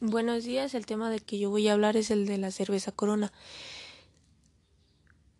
Buenos días, el tema del que yo voy a hablar es el de la cerveza Corona.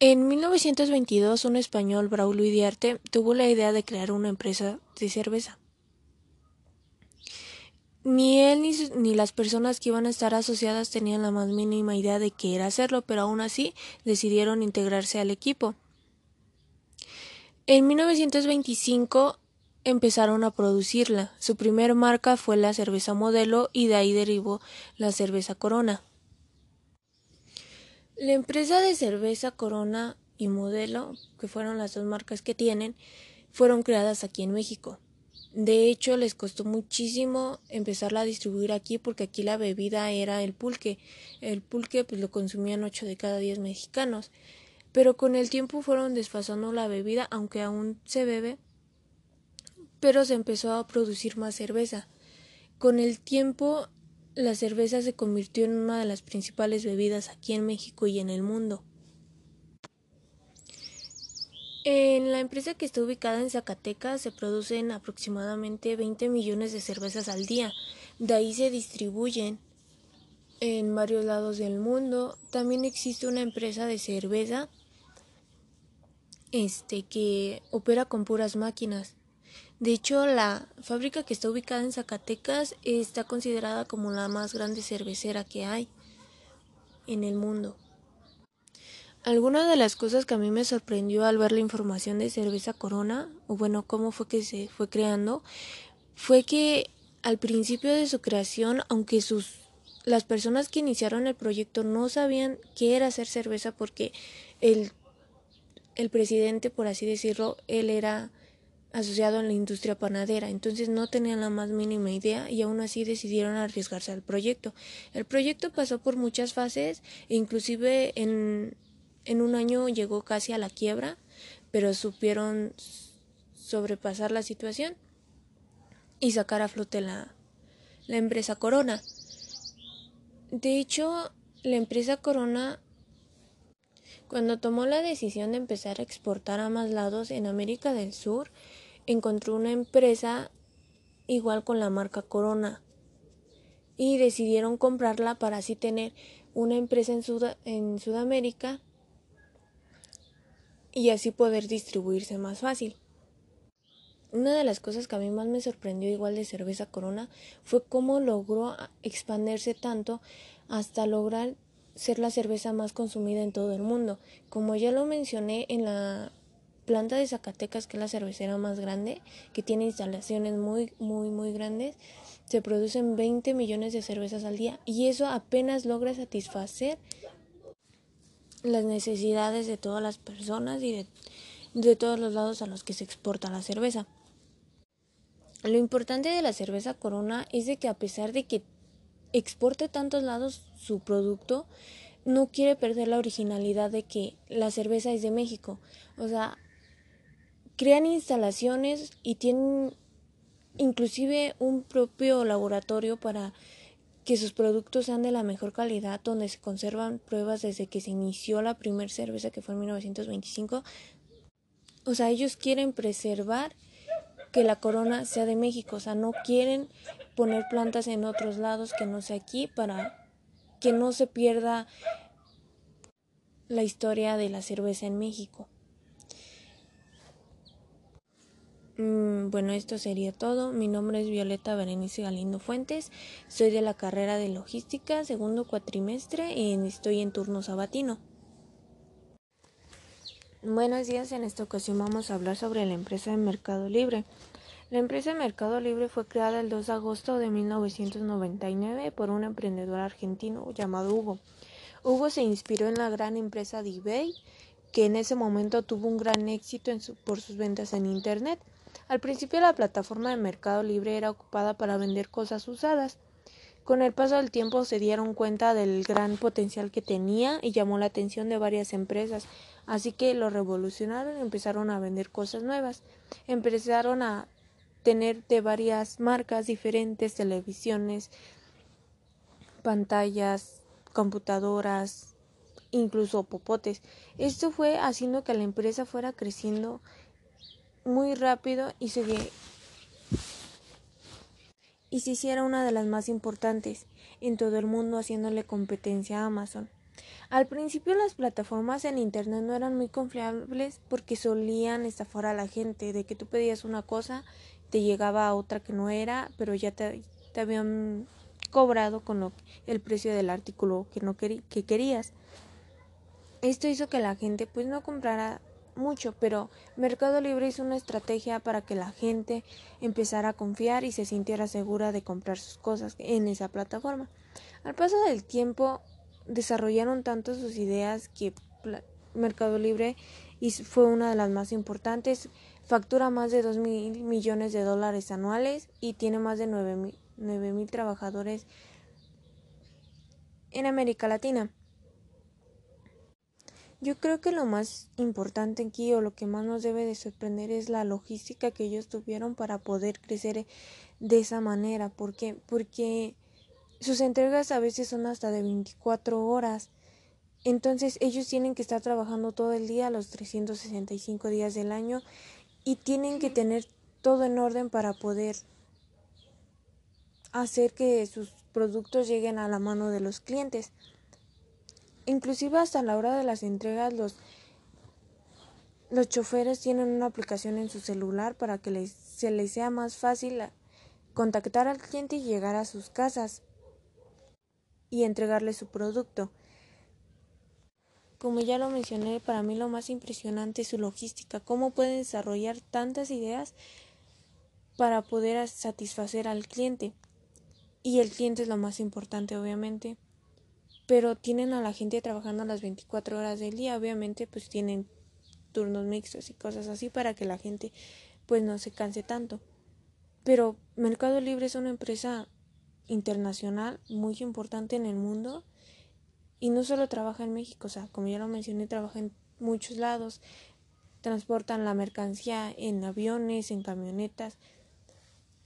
En 1922, un español, Braulio Idiarte, tuvo la idea de crear una empresa de cerveza. Ni él ni, ni, las personas que iban a estar asociadas tenían la más mínima idea de qué era hacerlo, pero aún así decidieron integrarse al equipo. En 1925 empezaron a producirla. Su primer marca fue la cerveza modelo y de ahí derivó la cerveza Corona. La empresa de cerveza Corona y Modelo, que fueron las dos marcas que tienen, fueron creadas aquí en México. De hecho, les costó muchísimo empezarla a distribuir aquí porque aquí la bebida era el pulque. El pulque pues lo consumían 8 de cada 10 mexicanos. Pero con el tiempo fueron desfasando la bebida, aunque aún se bebe, pero se empezó a producir más cerveza. Con el tiempo, la cerveza se convirtió en una de las principales bebidas aquí en México y en el mundo. En la empresa que está ubicada en Zacatecas se producen aproximadamente 20 millones de cervezas al día. De ahí se distribuyen en varios lados del mundo. También existe una empresa de cerveza este que opera con puras máquinas. De hecho, la fábrica que está ubicada en Zacatecas está considerada como la más grande cervecera que hay en el mundo. Alguna de las cosas que a mí me sorprendió al ver la información de cerveza Corona, o bueno, cómo fue que se fue creando, fue que al principio de su creación, aunque sus las personas que iniciaron el proyecto no sabían qué era hacer cerveza porque el, el presidente, por así decirlo, él era asociado en la industria panadera, entonces no tenían la más mínima idea y aún así decidieron arriesgarse al proyecto. El proyecto pasó por muchas fases e inclusive en, en un año llegó casi a la quiebra, pero supieron sobrepasar la situación y sacar a flote la, la empresa Corona. De hecho, la empresa Corona cuando tomó la decisión de empezar a exportar a más lados en América del Sur, encontró una empresa igual con la marca Corona y decidieron comprarla para así tener una empresa en, Sudamérica y así poder distribuirse más fácil. Una de las cosas que a mí más me sorprendió igual de cerveza Corona fue cómo logró expandirse tanto hasta lograr ser la cerveza más consumida en todo el mundo. Como ya lo mencioné en la planta de Zacatecas, que es la cervecera más grande, que tiene instalaciones muy, muy, muy grandes, se producen 20 millones de cervezas al día y eso apenas logra satisfacer las necesidades de todas las personas y de, de todos los lados a los que se exporta la cerveza. Lo importante de la cerveza Corona es de que a pesar de que exporte tantos lados su producto, no quiere perder la originalidad de que la cerveza es de México. O sea, crean instalaciones y tienen inclusive un propio laboratorio para que sus productos sean de la mejor calidad, donde se conservan pruebas desde que se inició la primera cerveza que fue en 1925. O sea, ellos quieren preservar que la corona sea de México, o sea, no quieren poner plantas en otros lados que no sea aquí para que no se pierda la historia de la cerveza en México. Mm, bueno, esto sería todo. Mi nombre es Violeta Berenice Galindo Fuentes. Soy de la carrera de logística, segundo cuatrimestre, y estoy en turno sabatino. Buenos días, en esta ocasión vamos a hablar sobre la empresa de Mercado Libre. La empresa Mercado Libre fue creada el 2 de agosto de 1999 por un emprendedor argentino llamado Hugo. Hugo se inspiró en la gran empresa de eBay, que en ese momento tuvo un gran éxito por sus ventas en Internet. Al principio la plataforma de Mercado Libre era ocupada para vender cosas usadas. Con el paso del tiempo se dieron cuenta del gran potencial que tenía y llamó la atención de varias empresas, así que lo revolucionaron y empezaron a vender cosas nuevas. Empezaron a tener de varias marcas diferentes, televisiones, pantallas, computadoras, incluso popotes. Esto fue haciendo que la empresa fuera creciendo muy rápido y se y se hiciera una de las más importantes en todo el mundo haciéndole competencia a Amazon. Al principio las plataformas en Internet no eran muy confiables porque solían estafar a la gente, de que tú pedías una cosa, te llegaba a otra que no era, pero ya te, habían cobrado con el precio del artículo que, no que querías. Esto hizo que la gente pues no comprara mucho, pero Mercado Libre hizo una estrategia para que la gente empezara a confiar y se sintiera segura de comprar sus cosas en esa plataforma. Al paso del tiempo, desarrollaron tanto sus ideas que Mercado Libre fue una de las más importantes, factura más de 2 mil millones de dólares anuales y tiene más de 9 mil, trabajadores en América Latina. Yo creo que lo más importante aquí o lo que más nos debe de sorprender es la logística que ellos tuvieron para poder crecer de esa manera. ¿Por qué? Porque sus entregas a veces son hasta de 24 horas. Entonces ellos tienen que estar trabajando todo el día, los 365 días del año, y tienen que tener todo en orden para poder hacer que sus productos lleguen a la mano de los clientes. Inclusive hasta la hora de las entregas los, los choferes tienen una aplicación en su celular para que les, se les sea más fácil contactar al cliente y llegar a sus casas y entregarle su producto. Como ya lo mencioné, para mí lo más impresionante es su logística, cómo pueden desarrollar tantas ideas para poder satisfacer al cliente. Y el cliente es lo más importante, obviamente. Pero tienen a la gente trabajando las 24 horas del día, obviamente, pues tienen turnos mixtos y cosas así para que la gente pues no se canse tanto. Pero Mercado Libre es una empresa internacional muy importante en el mundo y no solo trabaja en México, o sea, como ya lo mencioné, trabaja en muchos lados, transportan la mercancía en aviones, en camionetas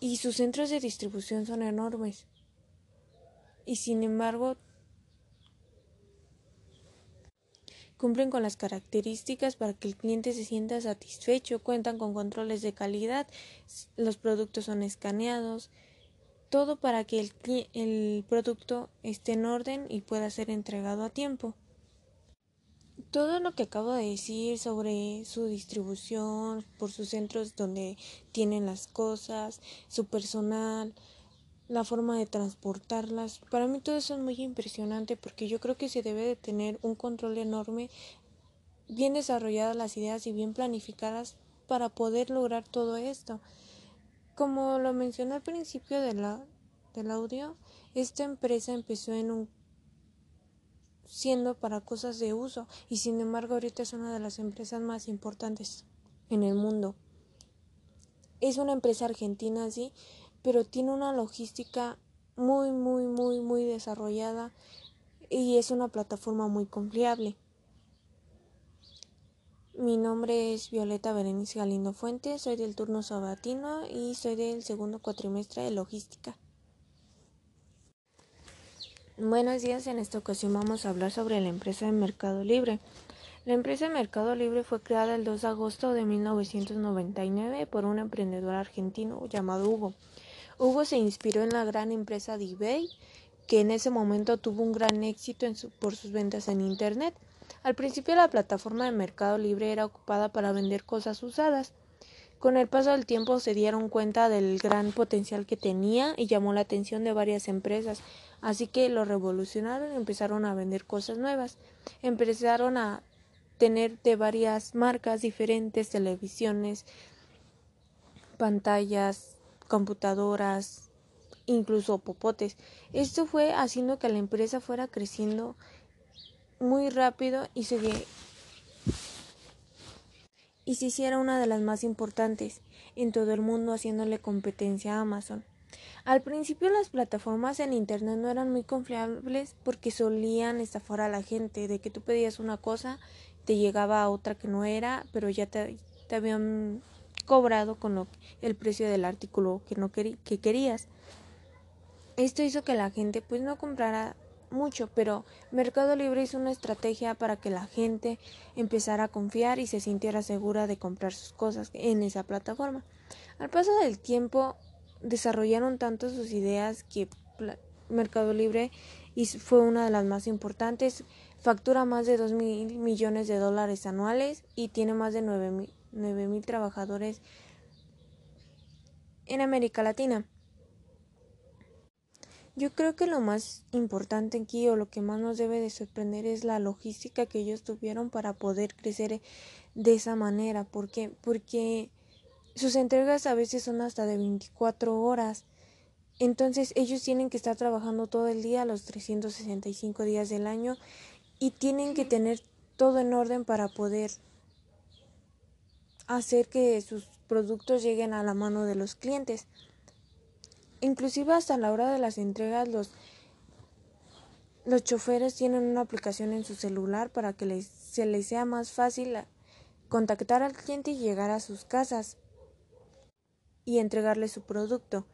y sus centros de distribución son enormes. Y sin embargo, cumplen con las características para que el cliente se sienta satisfecho, cuentan con controles de calidad, los productos son escaneados, todo para que el, el producto esté en orden y pueda ser entregado a tiempo. Todo lo que acabo de decir sobre su distribución, por sus centros donde tienen las cosas, su personal, la forma de transportarlas, para mí todo eso es muy impresionante porque yo creo que se debe de tener un control enorme, bien desarrolladas las ideas y bien planificadas para poder lograr todo esto. Como lo mencioné al principio del audio, esta empresa empezó siendo para cosas de uso y sin embargo ahorita es una de las empresas más importantes en el mundo. Es una empresa argentina, sí, pero tiene una logística muy, muy, muy, muy desarrollada y es una plataforma muy confiable. Mi nombre es Violeta Berenice Galindo Fuentes, soy del turno sabatino y soy del segundo cuatrimestre de logística. Buenos días, en esta ocasión vamos a hablar sobre la empresa de Mercado Libre. La empresa de Mercado Libre fue creada el 2 de agosto de 1999 por un emprendedor argentino llamado Hugo. Hugo se inspiró en la gran empresa de eBay, que en ese momento tuvo un gran éxito por sus ventas en Internet. Al principio la plataforma de Mercado Libre era ocupada para vender cosas usadas. Con el paso del tiempo se dieron cuenta del gran potencial que tenía y llamó la atención de varias empresas, así que lo revolucionaron y empezaron a vender cosas nuevas. Empezaron a tener de varias marcas diferentes, televisiones, pantallas, computadoras, incluso popotes. Esto fue haciendo que la empresa fuera creciendo muy rápido y se, y se hiciera una de las más importantes en todo el mundo haciéndole competencia a Amazon. Al principio las plataformas en Internet no eran muy confiables porque solían estafar a la gente, de que tú pedías una cosa, te llegaba otra que no era, pero ya te, habían cobrado con el precio del artículo que, no que querías. Esto hizo que la gente pues no comprara mucho, pero Mercado Libre hizo una estrategia para que la gente empezara a confiar y se sintiera segura de comprar sus cosas en esa plataforma. Al paso del tiempo, desarrollaron tanto sus ideas que Mercado Libre fue una de las más importantes. Factura más de 2 mil millones de dólares anuales y tiene más de 9 mil trabajadores en América Latina. Yo creo que lo más importante aquí o lo que más nos debe de sorprender es la logística que ellos tuvieron para poder crecer de esa manera. ¿Por qué? Porque sus entregas a veces son hasta de 24 horas. Entonces ellos tienen que estar trabajando todo el día, los 365 días del año, y tienen que tener todo en orden para poder hacer que sus productos lleguen a la mano de los clientes. Inclusive hasta la hora de las entregas los, los choferes tienen una aplicación en su celular para que les, se les sea más fácil contactar al cliente y llegar a sus casas y entregarle su producto.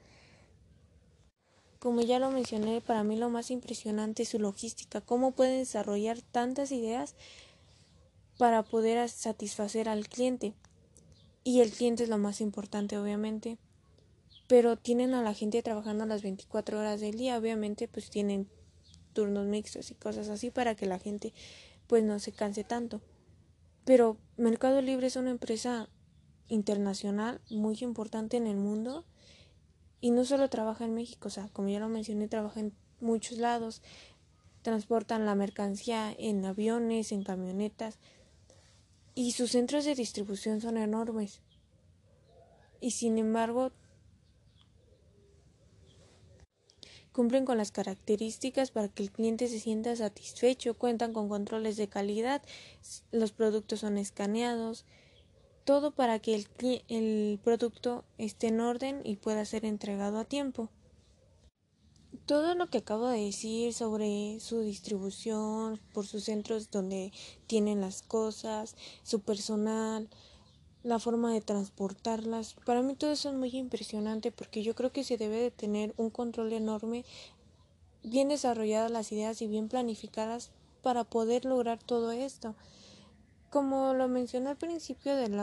Como ya lo mencioné, para mí lo más impresionante es su logística, cómo pueden desarrollar tantas ideas para poder satisfacer al cliente. Y el cliente es lo más importante, obviamente pero tienen a la gente trabajando las 24 horas del día, obviamente pues tienen turnos mixtos y cosas así para que la gente pues no se canse tanto. Pero Mercado Libre es una empresa internacional muy importante en el mundo y no solo trabaja en México, o sea, como ya lo mencioné, trabaja en muchos lados, transportan la mercancía en aviones, en camionetas y sus centros de distribución son enormes. Y sin embargo, cumplen con las características para que el cliente se sienta satisfecho, cuentan con controles de calidad, los productos son escaneados, todo para que el, el producto esté en orden y pueda ser entregado a tiempo. Todo lo que acabo de decir sobre su distribución, por sus centros donde tienen las cosas, su personal, la forma de transportarlas. Para mí todo eso es muy impresionante porque yo creo que se debe de tener un control enorme, bien desarrolladas las ideas y bien planificadas para poder lograr todo esto. Como lo mencioné al principio del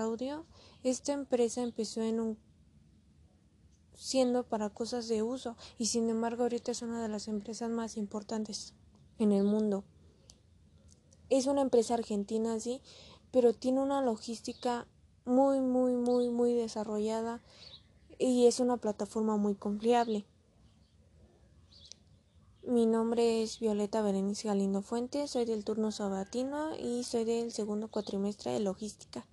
audio, esta empresa empezó en un siendo para cosas de uso y sin embargo ahorita es una de las empresas más importantes en el mundo. Es una empresa argentina, sí, pero tiene una logística muy, muy, muy, muy desarrollada y es una plataforma muy confiable. Mi nombre es Violeta Berenice Galindo Fuentes, soy del turno sabatino y soy del segundo cuatrimestre de logística.